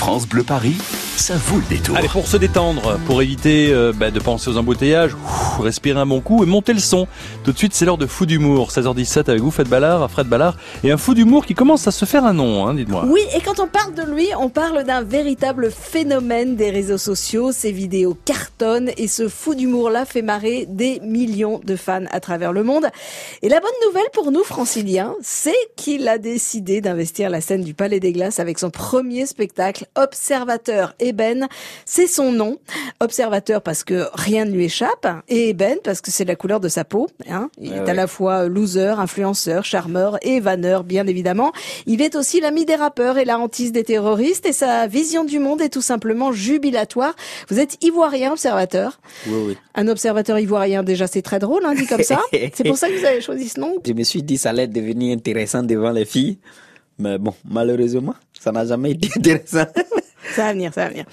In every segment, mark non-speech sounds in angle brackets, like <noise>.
France Bleu Paris, ça vaut le détour. Allez, pour se détendre, pour éviter euh, bah, de penser aux embouteillages, ouf, respirer un bon coup et monter le son. Tout de suite, c'est l'heure de Fou d'humour. 16h17 avec vous, Fred Ballard, Fred Ballard. Et un fou d'humour qui commence à se faire un nom, hein, dites-moi. Oui, et quand on parle de lui, on parle d'un véritable phénomène des réseaux sociaux. Ses vidéos cartonnent et ce fou d'humour-là fait marrer des millions de fans à travers le monde. Et la bonne nouvelle pour nous, franciliens, c'est qu'il a décidé d'investir la scène du Palais des Glaces avec son premier spectacle, Observateur Eben. C'est son nom. Observateur parce que rien ne lui échappe et Eben parce que c'est la couleur de sa peau. Hein. Il est à la fois loser, influenceur, charmeur et vanneur, bien évidemment. Il est aussi l'ami des rappeurs et la hantise des terroristes et sa vision du monde est tout simplement jubilatoire. Vous êtes ivoirien, observateur. Oui, oui. Un observateur ivoirien, déjà, c'est très drôle, hein, dit comme ça. <laughs> c'est pour ça que vous avez choisi ce nom. Je me suis dit ça allait devenir intéressant devant les filles. Mais bon, malheureusement, ça n'a jamais été <laughs> intéressant. Ça va venir, ça va venir.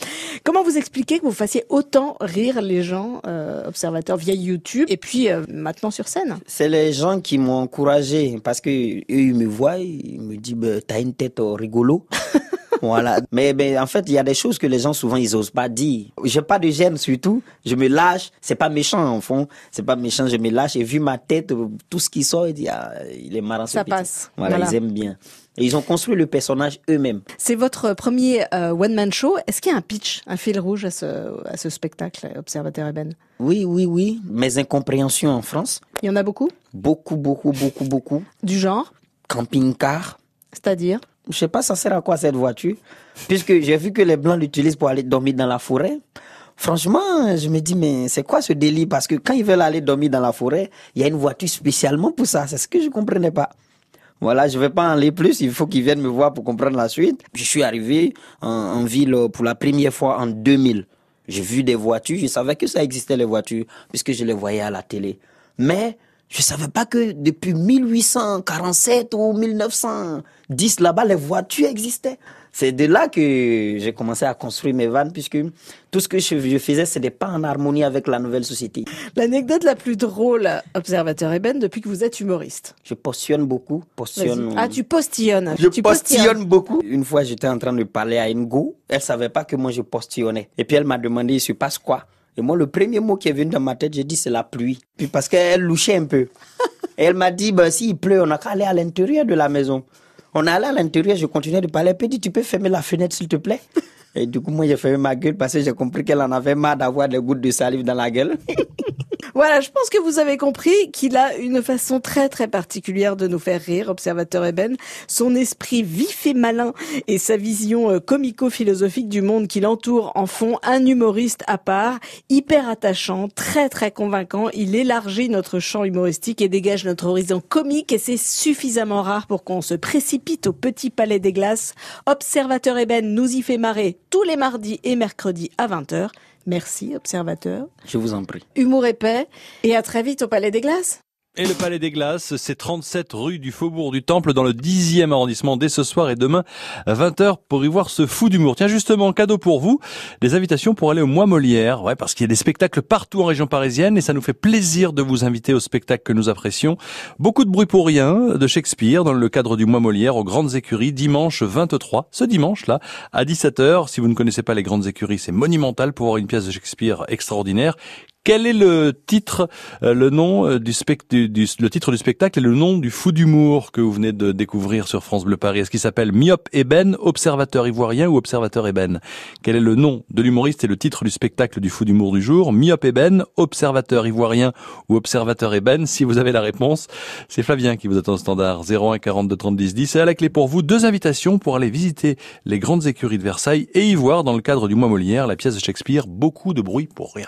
Comment vous expliquez que vous fassiez autant rire les gens euh, observateurs via YouTube et puis euh, maintenant sur scène? C'est les gens qui m'ont encouragé parce que eux, ils me voient, ils me disent bah, t'as une tête euh, rigolo. <laughs> voilà. Mais ben, en fait, il y a des choses que les gens souvent ils osent pas dire. J'ai pas de gêne surtout. Je me lâche. C'est pas méchant en fond. C'est pas méchant. Je me lâche et vu ma tête, tout ce qui sort, il ah, il est marrant. ce Ça passe. Voilà, Voilà. ils aiment bien. Et ils ont construit le personnage eux-mêmes. C'est votre premier euh, one-man show. Est-ce qu'il y a un pitch, un fil rouge à ce, à ce spectacle, Observateur Eben? Oui, oui, oui. Mes incompréhensions en France, Il y en a beaucoup? Beaucoup, beaucoup, beaucoup, beaucoup. Du genre? Camping-car. C'est-à-dire? Je sais pas, ça sert à quoi cette voiture? Puisque j'ai vu que les blancs l'utilisent pour aller dormir dans la forêt. Franchement, je me dis, mais c'est quoi ce délit Parce que quand ils veulent aller dormir dans la forêt, il y a une voiture spécialement pour ça. C'est ce que je comprenais pas. Voilà, je vais pas en aller plus. Il faut qu'ils viennent me voir pour comprendre la suite. Je suis arrivé en, en ville pour la première fois en 2000. J'ai vu des voitures. Je savais que ça existait les voitures puisque je les voyais à la télé. Mais je savais pas que depuis 1847 ou 1910 là-bas les voitures existaient. C'est de là que j'ai commencé à construire mes vannes puisque tout ce que je, je faisais c'était pas en harmonie avec la nouvelle société. L'anecdote la plus drôle, Observateur Eben, depuis que vous êtes humoriste. Je postillonne beaucoup, Vas-y. postillonne. Ah, tu postillonnes. Je tu postillonne beaucoup. Une fois, j'étais en train de parler à une go. Elle savait pas que moi je postillonnais. Et puis elle m'a demandé il se passe quoi? Et moi, le premier mot qui est venu dans ma tête, j'ai dit c'est la pluie. Puis parce qu'elle louchait un peu. Elle m'a dit ben s'il pleut, on n'a qu'à aller à l'intérieur de la maison. On est allé à l'intérieur, je continuais de parler. Elle dit tu peux fermer la fenêtre s'il te plaît? Et du coup, moi, j'ai fermé ma gueule parce que j'ai compris qu'elle en avait marre d'avoir des gouttes de salive dans la gueule. <laughs> Voilà, je pense que vous avez compris qu'il a une façon très très particulière de nous faire rire, observateur Eben. Son esprit vif et malin et sa vision euh, comico-philosophique du monde qui l'entoure en font un humoriste à part, hyper attachant, très très convaincant. Il élargit notre champ humoristique et dégage notre horizon comique et c'est suffisamment rare pour qu'on se précipite au petit palais des glaces. Observateur Eben nous y fait marrer tous les mardis et mercredis à 20h. Merci, observateur. Je vous en prie. Humour épais. Et à très vite au Palais des Glaces. Et le Palais des Glaces, c'est 37 rue du Faubourg du Temple dans le 10e arrondissement dès ce soir et demain à 20h pour y voir ce fou d'humour. Tiens, justement, cadeau pour vous, des invitations pour aller au Mois Molière. Ouais, parce qu'il y a des spectacles partout en région parisienne et ça nous fait plaisir de vous inviter au spectacle que nous apprécions. Beaucoup de bruit pour rien de Shakespeare dans le cadre du Mois Molière aux Grandes Écuries dimanche 23, ce dimanche là, à 17h. Si vous ne connaissez pas les Grandes Écuries, c'est monumental pour voir une pièce de Shakespeare extraordinaire. Quel est le titre, euh, le nom euh, du, le titre du spectacle et le nom du fou d'humour que vous venez de découvrir sur France Bleu Paris? Est-ce qu'il s'appelle Myope Eben, observateur ivoirien ou observateur Eben Quel est le nom de l'humoriste et le titre du spectacle du fou d'humour du jour? Myope Eben, observateur ivoirien ou observateur Eben Si vous avez la réponse, c'est Flavien qui vous attend au standard. 01 42 30 10 10. Et à la clé pour vous, deux invitations pour aller visiter les grandes écuries de Versailles et y voir dans le cadre du mois Molière la pièce de Shakespeare Beaucoup de bruit pour rien.